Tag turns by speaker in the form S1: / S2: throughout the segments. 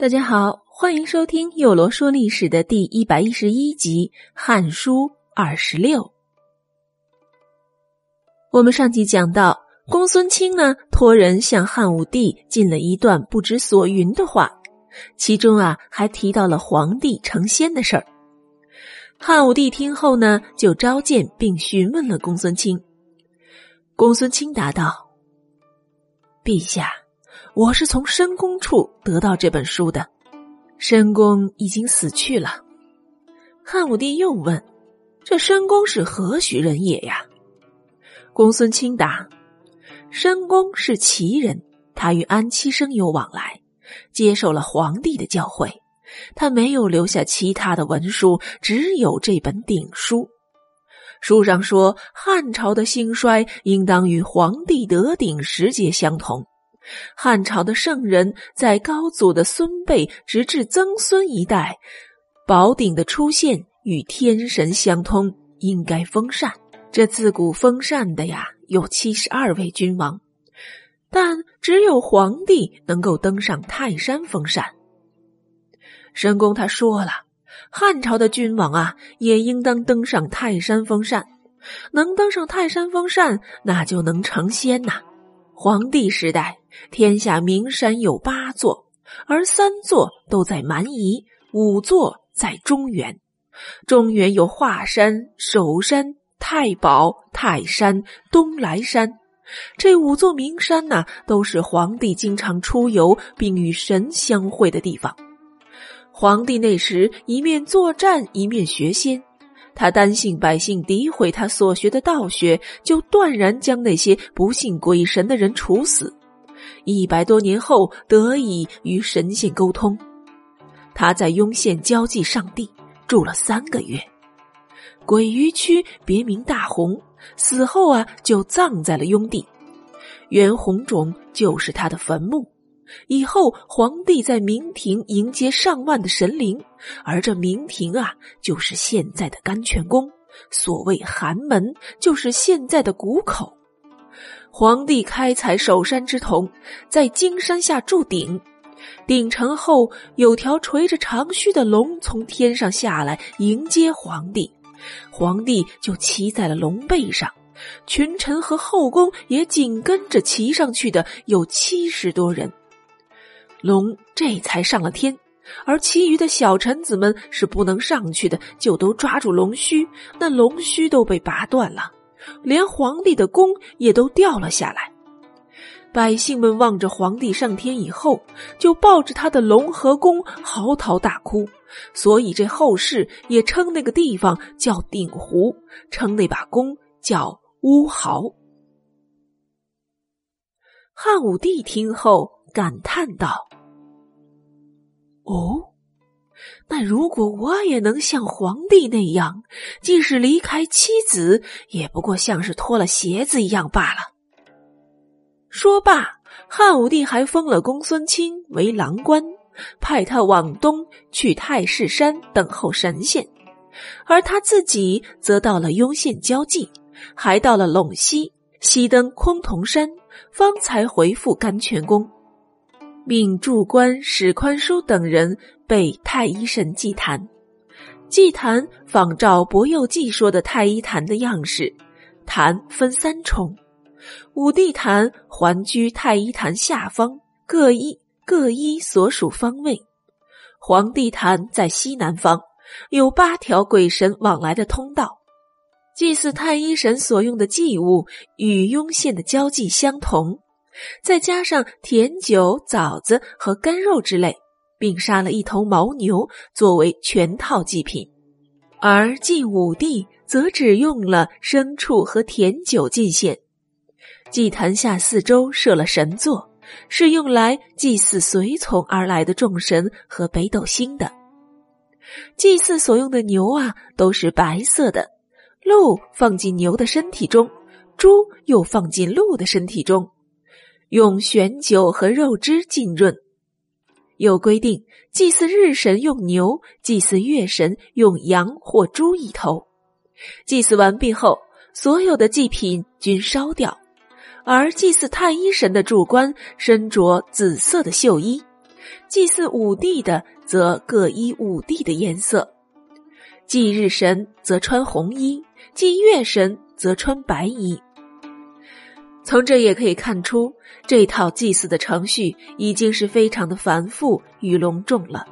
S1: 大家好，欢迎收听《幼罗说历史》的第一百一十一集《汉书》二十六。我们上集讲到，公孙卿呢托人向汉武帝进了一段不知所云的话，其中啊还提到了皇帝成仙的事儿。汉武帝听后呢，就召见并询问了公孙卿。公孙卿答道：“陛下。”我是从申公处得到这本书的，申公已经死去了。汉武帝又问：“这申公是何许人也呀？”公孙卿答：“申公是齐人，他与安七生有往来，接受了皇帝的教诲。他没有留下其他的文书，只有这本鼎书。书上说，汉朝的兴衰应当与皇帝得鼎时节相同。”汉朝的圣人，在高祖的孙辈直至曾孙一代，宝鼎的出现与天神相通，应该封禅。这自古封禅的呀，有七十二位君王，但只有皇帝能够登上泰山封禅。申公他说了，汉朝的君王啊，也应当登上泰山封禅，能登上泰山封禅，那就能成仙呐。皇帝时代，天下名山有八座，而三座都在蛮夷，五座在中原。中原有华山、首山、太保、泰山、东来山，这五座名山呐，都是皇帝经常出游并与神相会的地方。皇帝那时一面作战，一面学仙。他担心百姓诋毁他所学的道学，就断然将那些不信鬼神的人处死。一百多年后，得以与神仙沟通。他在雍县交际上帝住了三个月。鬼鱼区别名大红，死后啊就葬在了雍地，原红冢就是他的坟墓。以后，皇帝在明廷迎接上万的神灵，而这明廷啊，就是现在的甘泉宫。所谓寒门，就是现在的谷口。皇帝开采首山之铜，在金山下筑鼎，鼎成后，有条垂着长须的龙从天上下来迎接皇帝，皇帝就骑在了龙背上，群臣和后宫也紧跟着骑上去的有七十多人。龙这才上了天，而其余的小臣子们是不能上去的，就都抓住龙须，那龙须都被拔断了，连皇帝的弓也都掉了下来。百姓们望着皇帝上天以后，就抱着他的龙和弓嚎啕大哭，所以这后世也称那个地方叫鼎湖，称那把弓叫乌豪。汉武帝听后。感叹道：“哦，那如果我也能像皇帝那样，即使离开妻子，也不过像是脱了鞋子一样罢了。”说罢，汉武帝还封了公孙卿为郎官，派他往东去太室山等候神仙，而他自己则到了雍县交际，还到了陇西，西登崆峒山，方才回复甘泉宫。命祝官史宽叔等人备太医神祭坛，祭坛仿照《博幼记》说的太医坛的样式，坛分三重，五帝坛环居太医坛下方，各一各一所属方位。皇帝坛在西南方，有八条鬼神往来的通道。祭祀太医神所用的祭物与雍县的交际相同。再加上甜酒、枣子和干肉之类，并杀了一头牦牛作为全套祭品，而祭武帝则只用了牲畜和甜酒进献。祭坛下四周设了神座，是用来祭祀随从而来的众神和北斗星的。祭祀所用的牛啊，都是白色的，鹿放进牛的身体中，猪又放进鹿的身体中。用玄酒和肉汁浸润。有规定，祭祀日神用牛，祭祀月神用羊或猪一头。祭祀完毕后，所有的祭品均烧掉。而祭祀太医神的柱冠身着紫色的绣衣，祭祀五帝的则各依五帝的颜色，祭日神则穿红衣，祭月神则穿白衣。从这也可以看出，这套祭祀的程序已经是非常的繁复与隆重了。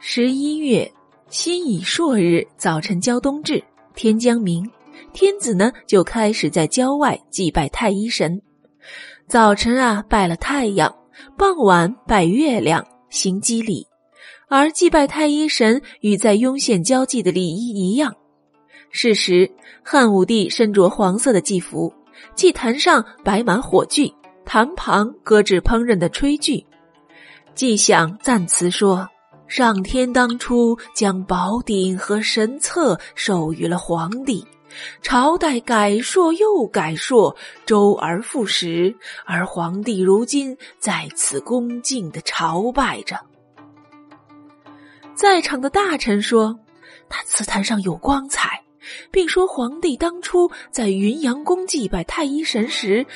S1: 十一月辛乙朔日早晨交冬至，天将明，天子呢就开始在郊外祭拜太一神。早晨啊，拜了太阳；傍晚拜月亮，行祭礼。而祭拜太一神与在雍县交际的礼仪一样。是时，汉武帝身着黄色的祭服，祭坛上摆满火炬，坛旁搁置烹饪的炊具。祭享赞词说：“上天当初将宝鼎和神策授予了皇帝。”朝代改朔又改朔，周而复始，而皇帝如今在此恭敬的朝拜着。在场的大臣说：“他祠坛上有光彩，并说皇帝当初在云阳宫祭拜太一神时，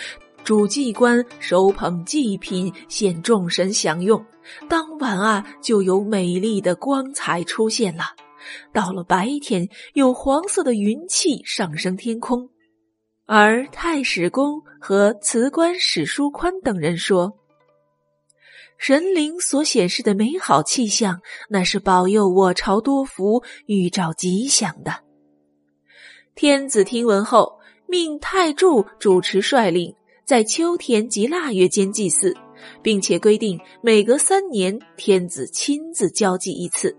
S1: 主祭官手捧祭品献众神享用，当晚啊就有美丽的光彩出现了。”到了白天，有黄色的云气上升天空，而太史公和辞官史书宽等人说，神灵所显示的美好气象，那是保佑我朝多福、预兆吉祥的。天子听闻后，命太柱主持率领，在秋天及腊月间祭祀，并且规定每隔三年天子亲自交祭一次。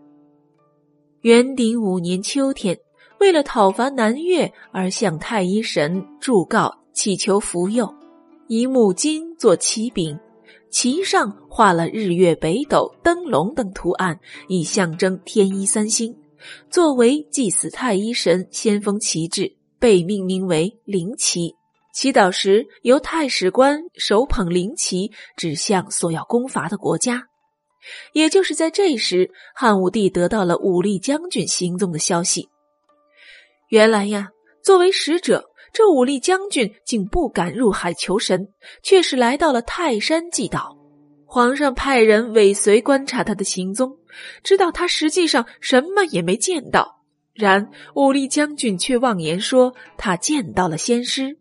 S1: 元鼎五年秋天，为了讨伐南越，而向太一神祝告，祈求福佑，以母金做旗柄，旗上画了日月北斗、灯笼等图案，以象征天一三星，作为祭祀太一神先锋旗帜，被命名为灵旗。祈祷时，由太史官手捧灵旗，指向所要攻伐的国家。也就是在这时，汉武帝得到了武力将军行踪的消息。原来呀，作为使者，这武力将军竟不敢入海求神，却是来到了泰山祭祷。皇上派人尾随观察他的行踪，知道他实际上什么也没见到。然武力将军却妄言说他见到了仙师。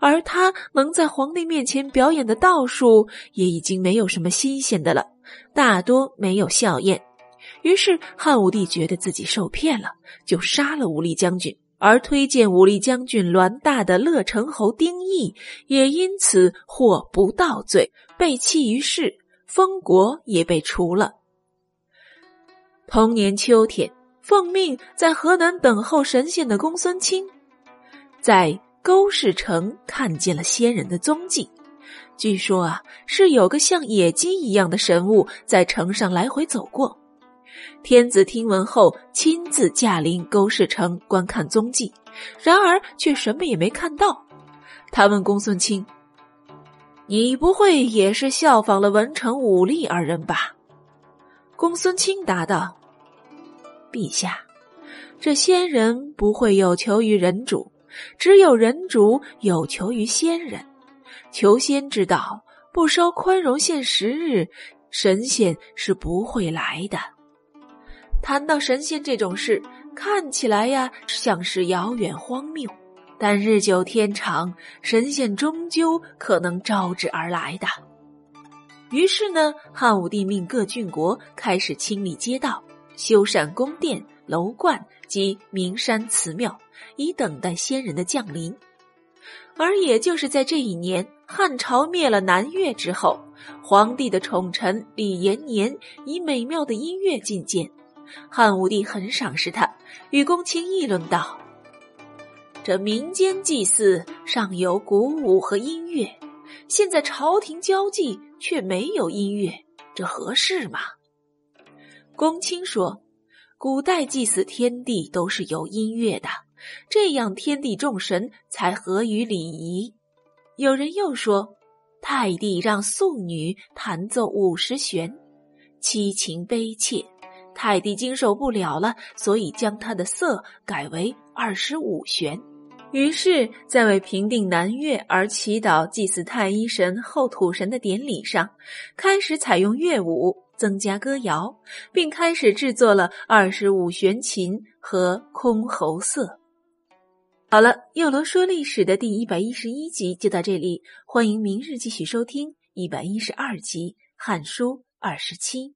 S1: 而他能在皇帝面前表演的道术，也已经没有什么新鲜的了，大多没有效验。于是汉武帝觉得自己受骗了，就杀了武力将军，而推荐武力将军栾大的乐成侯丁义也因此获不道罪，被弃于世，封国也被除了。同年秋天，奉命在河南等候神仙的公孙卿，在。勾氏城看见了仙人的踪迹，据说啊是有个像野鸡一样的神物在城上来回走过。天子听闻后，亲自驾临勾氏城观看踪迹，然而却什么也没看到。他问公孙卿：“你不会也是效仿了文成武力二人吧？”公孙卿答道：“陛下，这仙人不会有求于人主。”只有人主有求于仙人，求仙之道不收宽容限时日，神仙是不会来的。谈到神仙这种事，看起来呀像是遥远荒谬，但日久天长，神仙终究可能招之而来的。于是呢，汉武帝命各郡国开始清理街道，修缮宫殿、楼观及名山祠庙。以等待仙人的降临，而也就是在这一年，汉朝灭了南越之后，皇帝的宠臣李延年以美妙的音乐觐见，汉武帝很赏识他，与公卿议论道：“这民间祭祀尚有鼓舞和音乐，现在朝廷交际却没有音乐，这合适吗？”公卿说：“古代祭祀天地都是有音乐的。”这样，天地众神才合于礼仪。有人又说，太帝让素女弹奏五十弦，凄情悲切，太帝经受不了了，所以将他的瑟改为二十五弦。于是，在为平定南越而祈祷、祭祀太一神、后土神的典礼上，开始采用乐舞，增加歌谣，并开始制作了二十五弦琴和箜篌瑟。好了，幼罗说历史的第一百一十一集就到这里，欢迎明日继续收听一百一十二集《汉书》二十七。